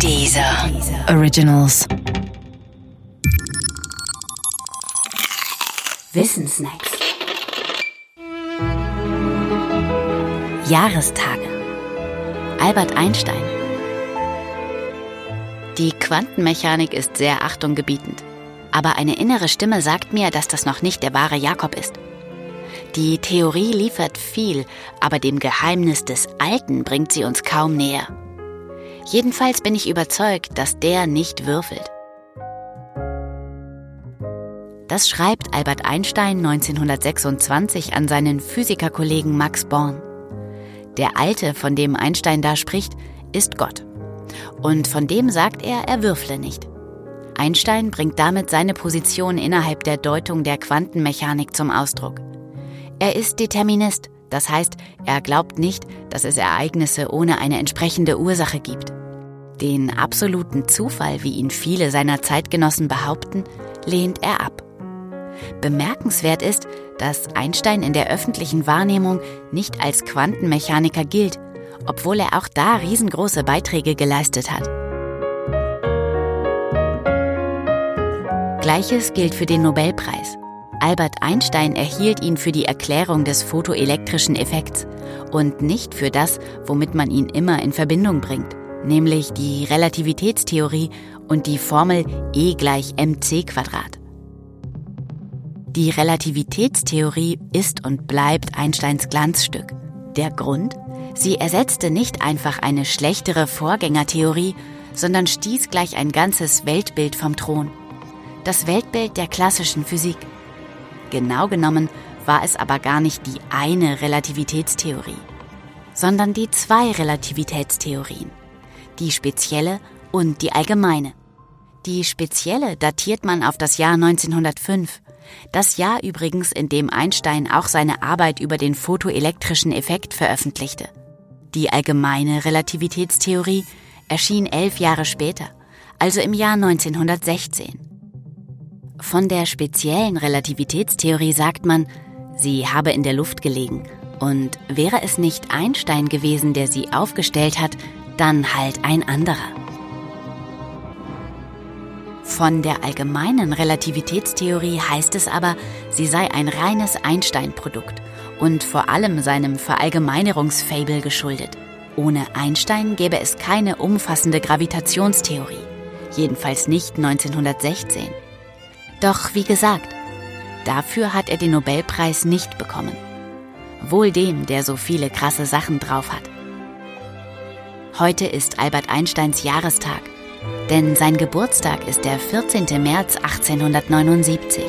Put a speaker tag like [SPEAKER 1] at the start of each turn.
[SPEAKER 1] Dieser Originals.
[SPEAKER 2] Wissensnacks. Jahrestage. Albert Einstein. Die Quantenmechanik ist sehr achtunggebietend. Aber eine innere Stimme sagt mir, dass das noch nicht der wahre Jakob ist. Die Theorie liefert viel, aber dem Geheimnis des Alten bringt sie uns kaum näher. Jedenfalls bin ich überzeugt, dass der nicht würfelt. Das schreibt Albert Einstein 1926 an seinen Physikerkollegen Max Born. Der Alte, von dem Einstein da spricht, ist Gott. Und von dem sagt er, er würfle nicht. Einstein bringt damit seine Position innerhalb der Deutung der Quantenmechanik zum Ausdruck. Er ist Determinist, das heißt, er glaubt nicht, dass es Ereignisse ohne eine entsprechende Ursache gibt. Den absoluten Zufall, wie ihn viele seiner Zeitgenossen behaupten, lehnt er ab. Bemerkenswert ist, dass Einstein in der öffentlichen Wahrnehmung nicht als Quantenmechaniker gilt, obwohl er auch da riesengroße Beiträge geleistet hat. Gleiches gilt für den Nobelpreis. Albert Einstein erhielt ihn für die Erklärung des photoelektrischen Effekts und nicht für das, womit man ihn immer in Verbindung bringt, nämlich die Relativitätstheorie und die Formel E gleich mc Quadrat. Die Relativitätstheorie ist und bleibt Einsteins Glanzstück. Der Grund? Sie ersetzte nicht einfach eine schlechtere Vorgängertheorie, sondern stieß gleich ein ganzes Weltbild vom Thron. Das Weltbild der klassischen Physik. Genau genommen war es aber gar nicht die eine Relativitätstheorie, sondern die zwei Relativitätstheorien, die spezielle und die allgemeine. Die spezielle datiert man auf das Jahr 1905, das Jahr übrigens, in dem Einstein auch seine Arbeit über den photoelektrischen Effekt veröffentlichte. Die allgemeine Relativitätstheorie erschien elf Jahre später, also im Jahr 1916. Von der speziellen Relativitätstheorie sagt man, sie habe in der Luft gelegen. Und wäre es nicht Einstein gewesen, der sie aufgestellt hat, dann halt ein anderer. Von der allgemeinen Relativitätstheorie heißt es aber, sie sei ein reines Einstein-Produkt und vor allem seinem Verallgemeinerungsfable geschuldet. Ohne Einstein gäbe es keine umfassende Gravitationstheorie, jedenfalls nicht 1916. Doch wie gesagt, dafür hat er den Nobelpreis nicht bekommen. Wohl dem, der so viele krasse Sachen drauf hat. Heute ist Albert Einsteins Jahrestag denn sein Geburtstag ist der 14. März 1879.